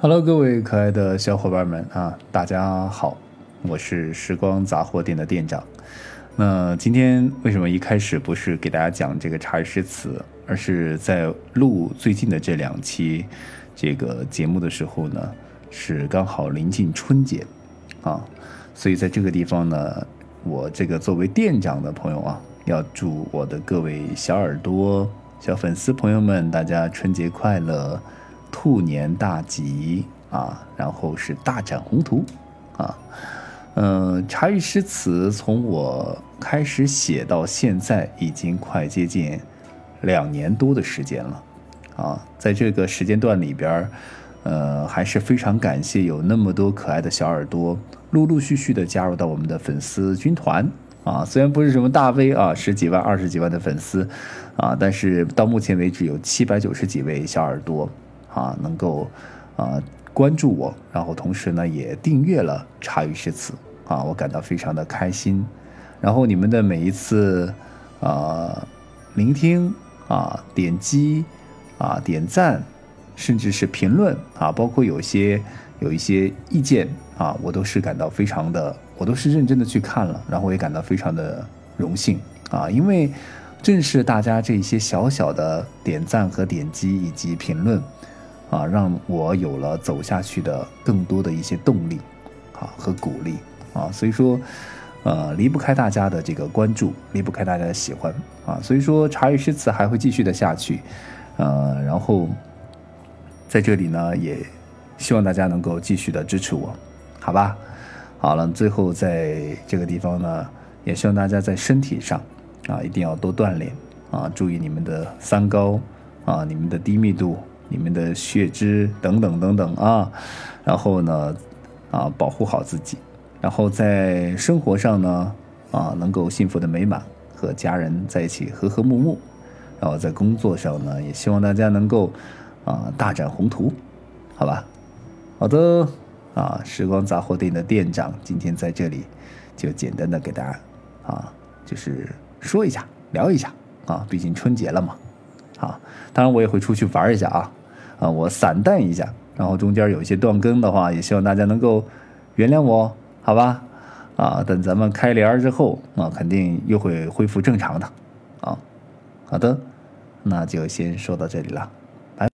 Hello，各位可爱的小伙伴们啊，大家好，我是时光杂货店的店长。那今天为什么一开始不是给大家讲这个茶语诗词，而是在录最近的这两期这个节目的时候呢？是刚好临近春节啊，所以在这个地方呢，我这个作为店长的朋友啊，要祝我的各位小耳朵、小粉丝朋友们，大家春节快乐！兔年大吉啊，然后是大展宏图啊。嗯，茶语诗词从我开始写到现在，已经快接近两年多的时间了啊。在这个时间段里边，呃，还是非常感谢有那么多可爱的小耳朵陆陆续续的加入到我们的粉丝军团啊。虽然不是什么大 V 啊，十几万、二十几万的粉丝啊，但是到目前为止有七百九十几位小耳朵。啊，能够啊关注我，然后同时呢也订阅了茶余诗词啊，我感到非常的开心。然后你们的每一次啊聆听啊点击啊点赞，甚至是评论啊，包括有些有一些意见啊，我都是感到非常的，我都是认真的去看了，然后也感到非常的荣幸啊，因为正是大家这些小小的点赞和点击以及评论。啊，让我有了走下去的更多的一些动力，啊和鼓励啊，所以说，呃，离不开大家的这个关注，离不开大家的喜欢啊，所以说茶语诗词还会继续的下去，呃，然后在这里呢，也希望大家能够继续的支持我，好吧？好了，最后在这个地方呢，也希望大家在身体上啊，一定要多锻炼啊，注意你们的三高啊，你们的低密度。你们的血脂等等等等啊，然后呢，啊，保护好自己，然后在生活上呢，啊，能够幸福的美满，和家人在一起和和睦睦，然后在工作上呢，也希望大家能够啊大展宏图，好吧？好的，啊，时光杂货店的店长今天在这里就简单的给大家啊，就是说一下，聊一下啊，毕竟春节了嘛，啊，当然我也会出去玩一下啊。啊，我散淡一下，然后中间有一些断更的话，也希望大家能够原谅我，好吧？啊，等咱们开帘之后，啊，肯定又会恢复正常的。啊，好的，那就先说到这里了。